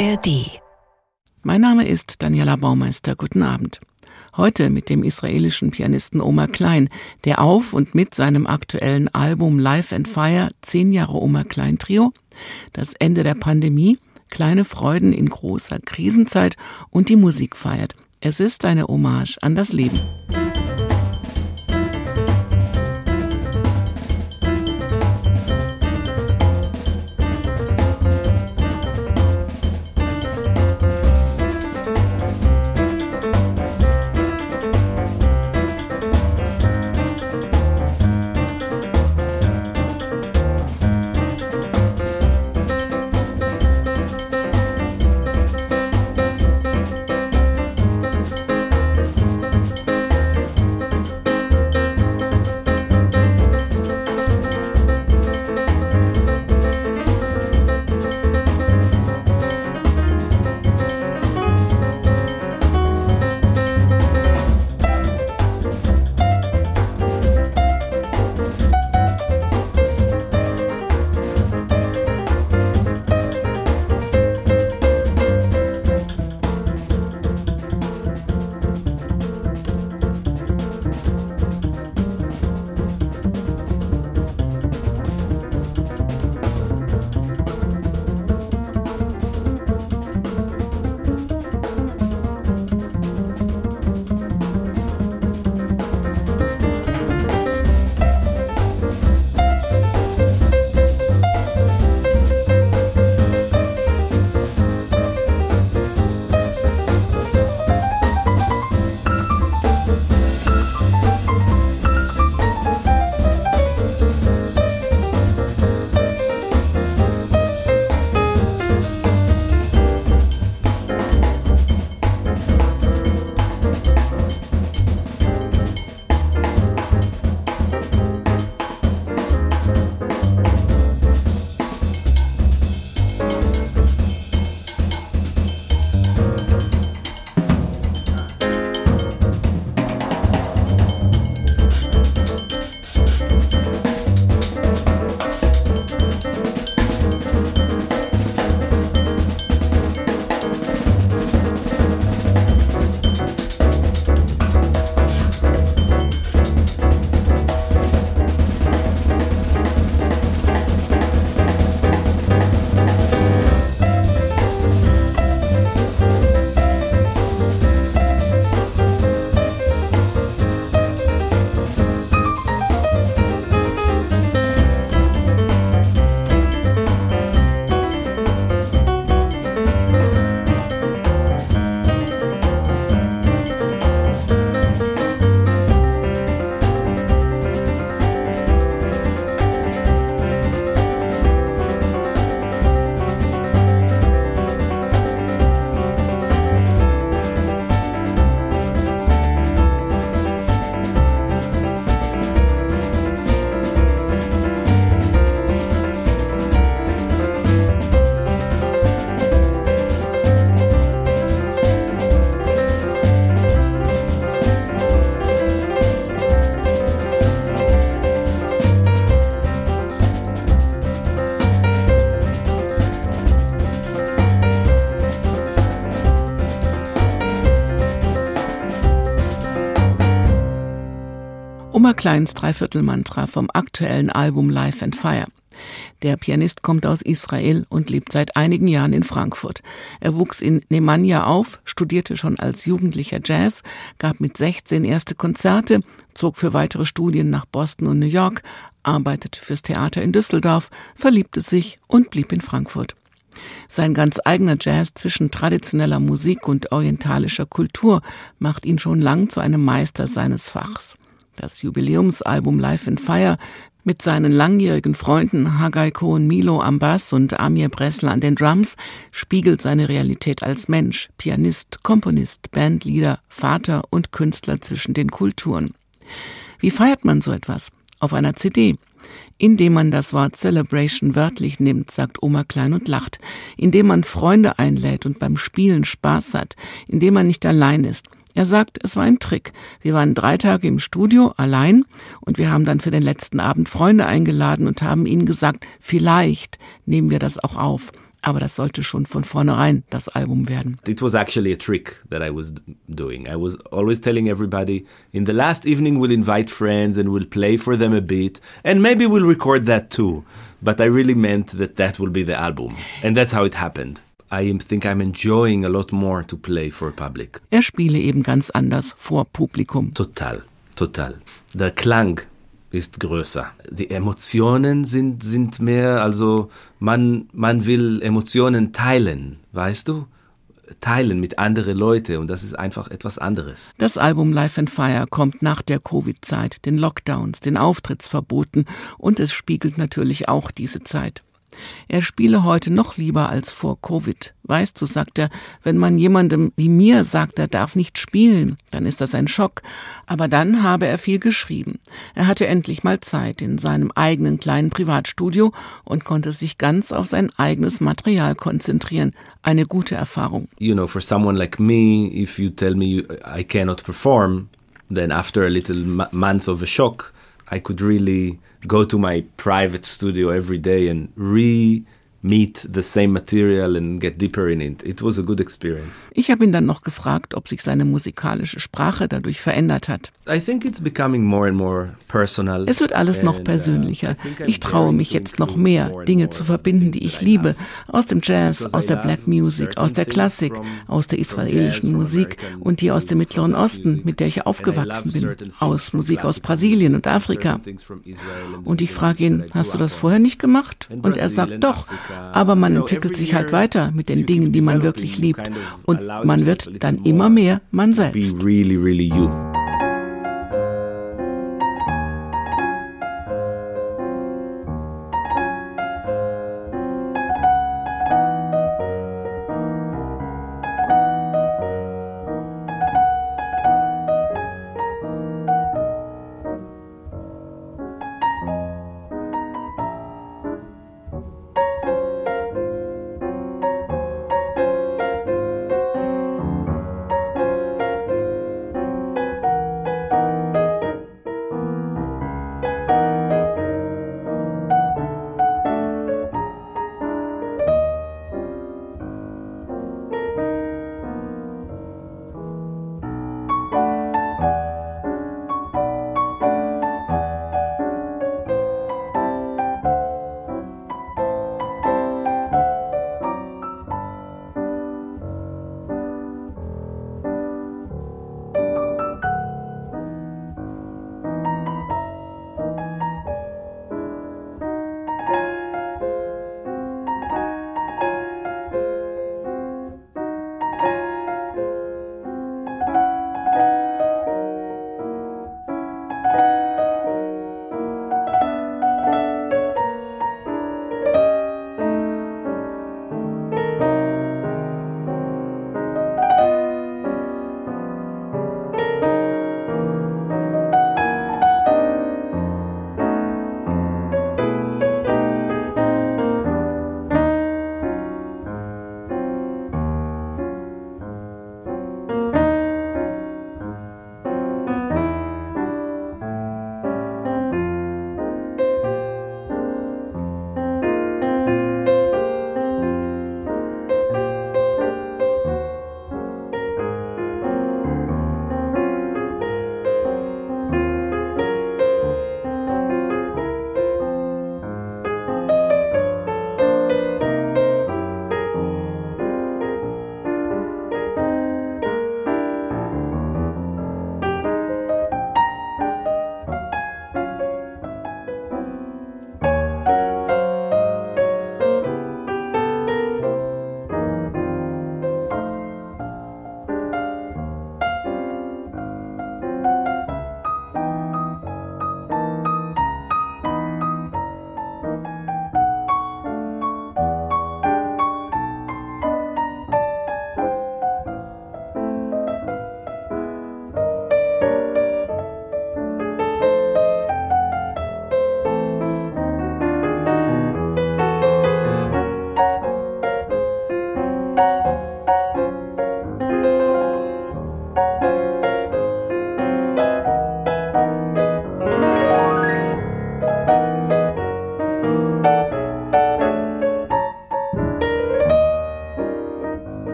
ARD. Mein Name ist Daniela Baumeister. Guten Abend. Heute mit dem israelischen Pianisten Omar Klein, der auf und mit seinem aktuellen Album Life and Fire zehn Jahre Omar Klein Trio, das Ende der Pandemie, kleine Freuden in großer Krisenzeit und die Musik feiert. Es ist eine Hommage an das Leben. Oma Kleins Dreiviertelmantra vom aktuellen Album Life and Fire. Der Pianist kommt aus Israel und lebt seit einigen Jahren in Frankfurt. Er wuchs in Nemanja auf, studierte schon als Jugendlicher Jazz, gab mit 16 erste Konzerte, zog für weitere Studien nach Boston und New York, arbeitete fürs Theater in Düsseldorf, verliebte sich und blieb in Frankfurt. Sein ganz eigener Jazz zwischen traditioneller Musik und orientalischer Kultur macht ihn schon lang zu einem Meister seines Fachs. Das Jubiläumsalbum Life in Fire mit seinen langjährigen Freunden Hagai Cohen Milo am Bass und Amir Bressler an den Drums spiegelt seine Realität als Mensch, Pianist, Komponist, Bandleader, Vater und Künstler zwischen den Kulturen. Wie feiert man so etwas? Auf einer CD. Indem man das Wort Celebration wörtlich nimmt, sagt Oma Klein und lacht. Indem man Freunde einlädt und beim Spielen Spaß hat. Indem man nicht allein ist. Er sagt, es war ein Trick. Wir waren drei Tage im Studio allein und wir haben dann für den letzten Abend Freunde eingeladen und haben ihnen gesagt, vielleicht nehmen wir das auch auf. Aber das sollte schon von vornherein das Album werden. It was actually a trick that I was doing. I was always telling everybody in the last evening we'll invite friends and we'll play for them a bit and maybe we'll record that too. But I really meant that that will be the album. And that's how it happened. I think I'm enjoying a lot more to play for public. Er spiele eben ganz anders vor Publikum. Total, total. Der Klang ist größer. Die Emotionen sind, sind mehr, also man, man will Emotionen teilen, weißt du? Teilen mit anderen Leuten und das ist einfach etwas anderes. Das Album Life and Fire kommt nach der Covid-Zeit, den Lockdowns, den Auftrittsverboten und es spiegelt natürlich auch diese Zeit. Er spiele heute noch lieber als vor Covid. Weißt du, sagt er, wenn man jemandem wie mir sagt, er darf nicht spielen, dann ist das ein Schock. Aber dann habe er viel geschrieben. Er hatte endlich mal Zeit in seinem eigenen kleinen Privatstudio und konnte sich ganz auf sein eigenes Material konzentrieren. Eine gute Erfahrung. You know, for someone like me, if you tell me I cannot perform, then after a little month of a shock, I could really go to my private studio every day and re meet the same material and get deeper in it. It was a good experience. Ich habe ihn dann noch gefragt, ob sich seine musikalische Sprache dadurch verändert hat. I think it's becoming more and more personal. Es wird alles noch uh, persönlicher. Ich traue mich jetzt noch mehr, Dinge zu verbinden, die ich liebe, aus dem Jazz, aus der Black Music, aus der Klassik, aus der israelischen Musik und die aus dem Mittleren Osten, mit der ich aufgewachsen bin, aus Musik aus Brasilien und Afrika. Und ich frage ihn, hast du das vorher nicht gemacht? Und er sagt, doch. Aber man entwickelt sich halt weiter mit den Dingen, die man wirklich liebt. Und man wird dann immer mehr man selbst.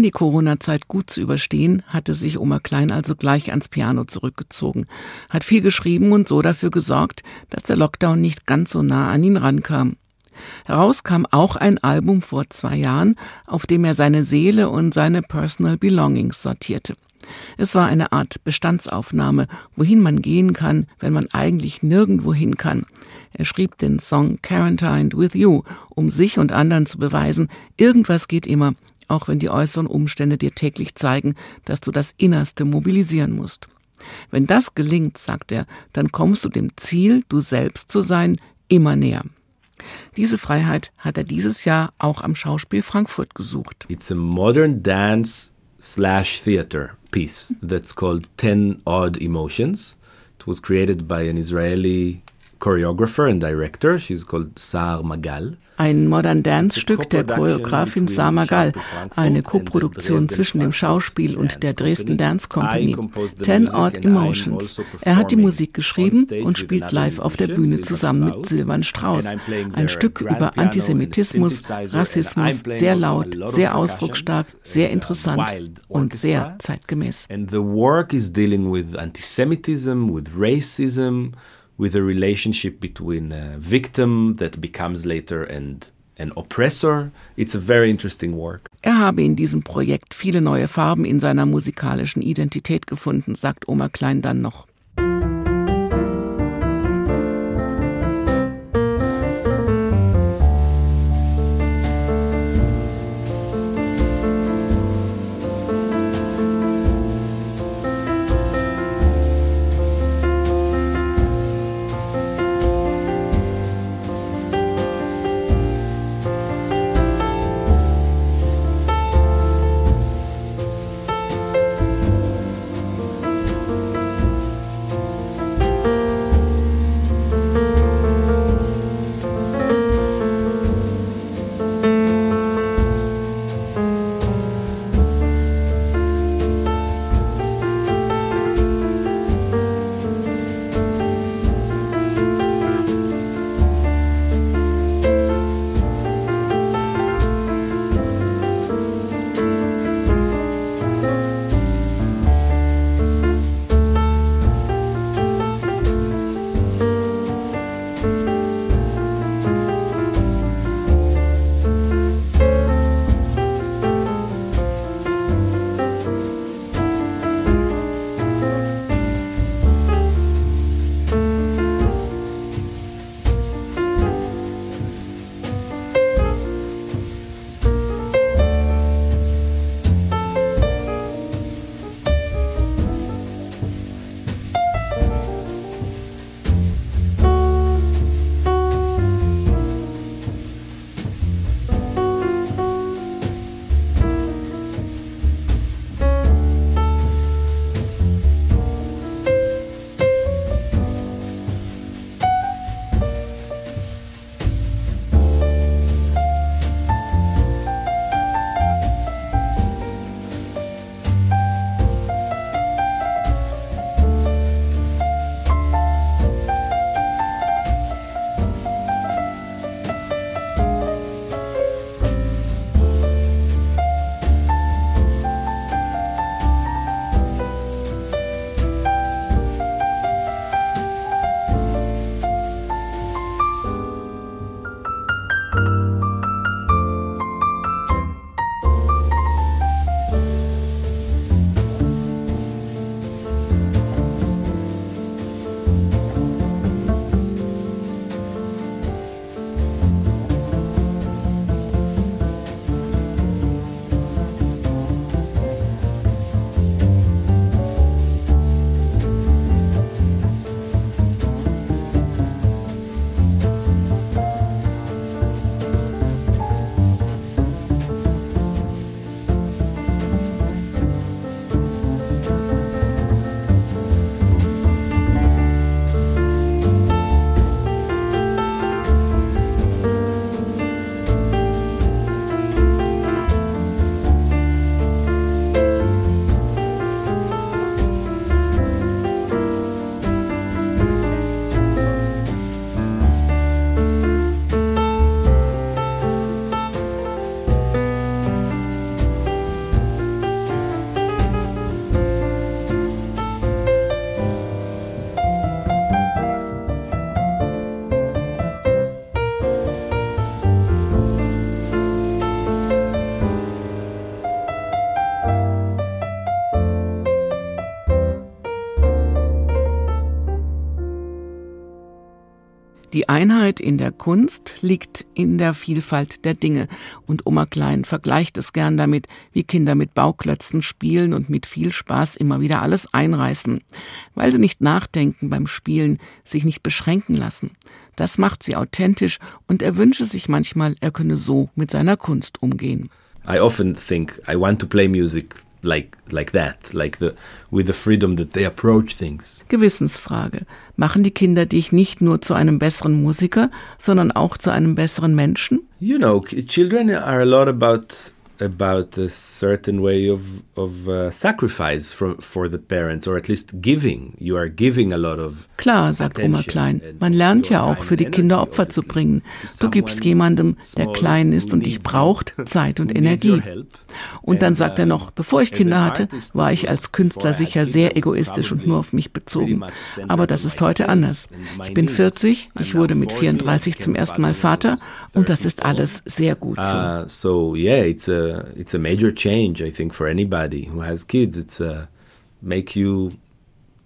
Um die Corona-Zeit gut zu überstehen, hatte sich Oma Klein also gleich ans Piano zurückgezogen, hat viel geschrieben und so dafür gesorgt, dass der Lockdown nicht ganz so nah an ihn rankam. Heraus kam auch ein Album vor zwei Jahren, auf dem er seine Seele und seine Personal Belongings sortierte. Es war eine Art Bestandsaufnahme, wohin man gehen kann, wenn man eigentlich nirgendwo hin kann. Er schrieb den Song Quarantined with You, um sich und anderen zu beweisen, irgendwas geht immer, auch wenn die äußeren Umstände dir täglich zeigen, dass du das Innerste mobilisieren musst. Wenn das gelingt, sagt er, dann kommst du dem Ziel, du selbst zu sein, immer näher. Diese Freiheit hat er dieses Jahr auch am Schauspiel Frankfurt gesucht. It's a modern dance slash theater piece that's called Ten Odd Emotions. It was created by an Israeli choreographer and director. She's called Sar Magal. Ein Modern Dance Stück der Choreografin Sar Magal, eine Koproduktion zwischen dem Schauspiel und der Dresden Dance Company. Ten Odd Emotions. Also er hat die Musik geschrieben und spielt live auf der Bühne zusammen mit Silvan Strauss. Ein Stück über Antisemitismus, Rassismus, sehr laut, sehr ausdrucksstark, sehr interessant und sehr zeitgemäß. And the work is dealing with antisemitism, with racism, with a relationship between a victim that becomes later and an oppressor. It's a very interesting work. Er habe in diesem Projekt viele neue Farben in seiner musikalischen Identität gefunden, sagt Oma Klein dann noch. Die Einheit in der Kunst liegt in der Vielfalt der Dinge. Und Oma Klein vergleicht es gern damit, wie Kinder mit Bauklötzen spielen und mit viel Spaß immer wieder alles einreißen. Weil sie nicht nachdenken beim Spielen, sich nicht beschränken lassen. Das macht sie authentisch und er wünsche sich manchmal, er könne so mit seiner Kunst umgehen. I often think I want to play music like like that, like the with the freedom that they approach things. Gewissensfrage. Machen die Kinder dich nicht nur zu einem besseren Musiker, sondern auch zu einem besseren Menschen? You know, children are a lot about about a certain way of of uh, sacrifice from for the parents or at least giving you are giving a lot of Klar, sagt Oma Klein, man lernt ja auch für die Kinder Opfer zu bringen. Du gibst jemandem, der klein ist und dich braucht, Zeit und Energie. Und dann sagt er noch, bevor ich Kinder hatte, war ich als Künstler sicher sehr egoistisch und nur auf mich bezogen. Aber das ist heute anders. Ich bin 40, ich wurde mit 34 zum ersten Mal Vater und das ist alles sehr gut so. Uh, so yeah, it's a it's a major change I think for anybody who has kids. It's a make you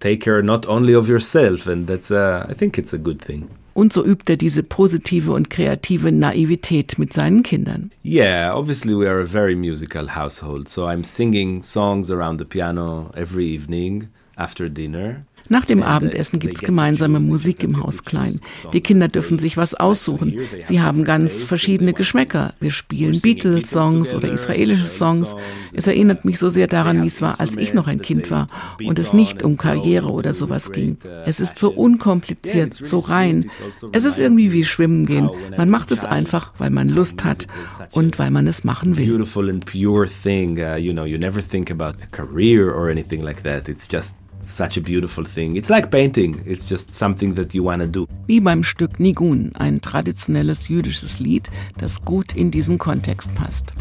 take care not only of yourself and that's a, I think it's a good thing. Und so übt er diese positive und kreative Naivität mit seinen Kindern. Yeah, obviously we are a very musical household, so I'm singing songs around the piano every evening after dinner. Nach dem Abendessen gibt's gemeinsame Musik im Haus Klein. Die Kinder dürfen sich was aussuchen. Sie haben ganz verschiedene Geschmäcker. Wir spielen Beatles-Songs oder israelische Songs. Es erinnert mich so sehr daran, wie es war, als ich noch ein Kind war und es nicht um Karriere oder sowas ging. Es ist so unkompliziert, so rein. Es ist irgendwie wie Schwimmen gehen. Man macht es einfach, weil man Lust hat und weil man es machen will. Beautiful and pure thing. Uh, you know, you never think about a career or anything like that. It's just such a beautiful thing. It's like painting. It's just something that you want to do. Wie beim Stück Nigun, ein traditionelles jüdisches Lied, das gut in diesen Kontext passt.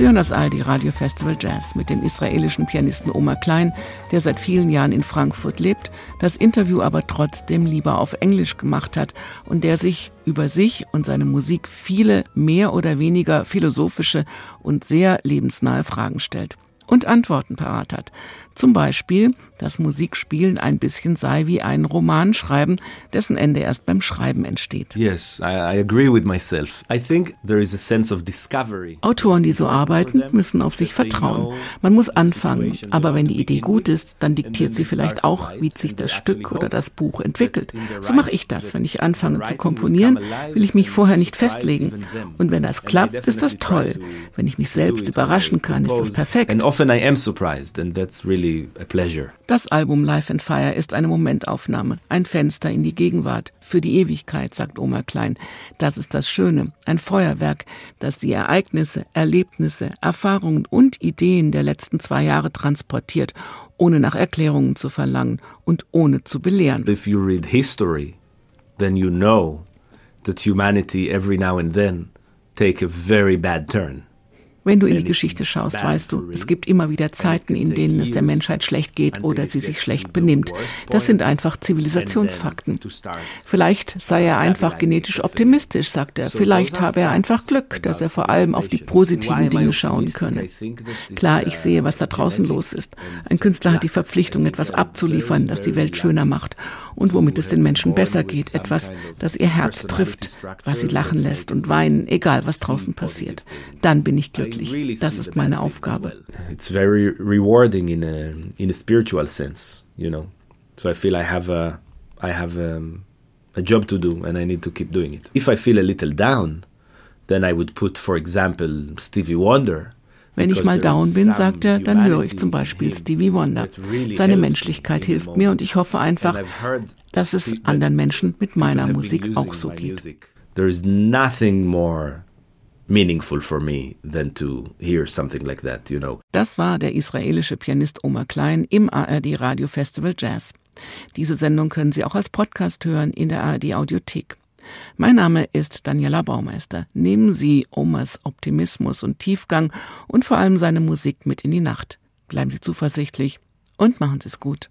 Sie hören das ARD Radio Festival Jazz mit dem israelischen Pianisten Omar Klein, der seit vielen Jahren in Frankfurt lebt, das Interview aber trotzdem lieber auf Englisch gemacht hat und der sich über sich und seine Musik viele mehr oder weniger philosophische und sehr lebensnahe Fragen stellt und Antworten parat hat. Zum Beispiel, dass Musikspielen ein bisschen sei wie ein Roman schreiben, dessen Ende erst beim Schreiben entsteht. Yes, I, I agree with myself. I think there is a sense of discovery. Autoren, die so arbeiten, müssen auf sich vertrauen. Man muss anfangen, aber wenn die Idee gut ist, dann diktiert sie vielleicht auch, wie sich das Stück oder das Buch entwickelt. So mache ich das. Wenn ich anfange zu komponieren, will ich mich vorher nicht festlegen. Und wenn das klappt, ist das toll. Wenn ich mich selbst überraschen kann, ist das perfekt. And often I am surprised and that's really. Das Album Life and Fire ist eine Momentaufnahme, ein Fenster in die Gegenwart, für die Ewigkeit, sagt Oma Klein. Das ist das Schöne, ein Feuerwerk, das die Ereignisse, Erlebnisse, Erfahrungen und Ideen der letzten zwei Jahre transportiert, ohne nach Erklärungen zu verlangen und ohne zu belehren. If you read history, then you know that humanity every now and then take a very bad turn. Wenn du in die Geschichte schaust, weißt du, es gibt immer wieder Zeiten, in denen es der Menschheit schlecht geht oder sie sich schlecht benimmt. Das sind einfach Zivilisationsfakten. Vielleicht sei er einfach genetisch optimistisch, sagt er. Vielleicht habe er einfach Glück, dass er vor allem auf die positiven Dinge schauen könne. Klar, ich sehe, was da draußen los ist. Ein Künstler hat die Verpflichtung, etwas abzuliefern, das die Welt schöner macht und womit es den Menschen besser geht. Etwas, das ihr Herz trifft, was sie lachen lässt und weinen, egal was draußen passiert. Dann bin ich glücklich glücklich. Das ist meine Aufgabe. It's very rewarding in a in a spiritual sense, you know. So I feel I have a I have a, a job to do and I need to keep doing it. If I feel a little down, then I would put, for example, Stevie Wonder. Wenn ich mal down bin, sagt er, dann höre ich zum Beispiel Stevie Wonder. Seine Menschlichkeit hilft mir und ich hoffe einfach, dass es anderen Menschen mit meiner Musik auch so geht. There is nothing more meaningful for me than to hear something like that, you know. Das war der israelische Pianist Omar Klein im ARD Radio Festival Jazz. Diese Sendung können Sie auch als Podcast hören in der ARD Audiothek. Mein Name ist Daniela Baumeister. Nehmen Sie Omars Optimismus und Tiefgang und vor allem seine Musik mit in die Nacht. Bleiben Sie zuversichtlich und machen Sie es gut.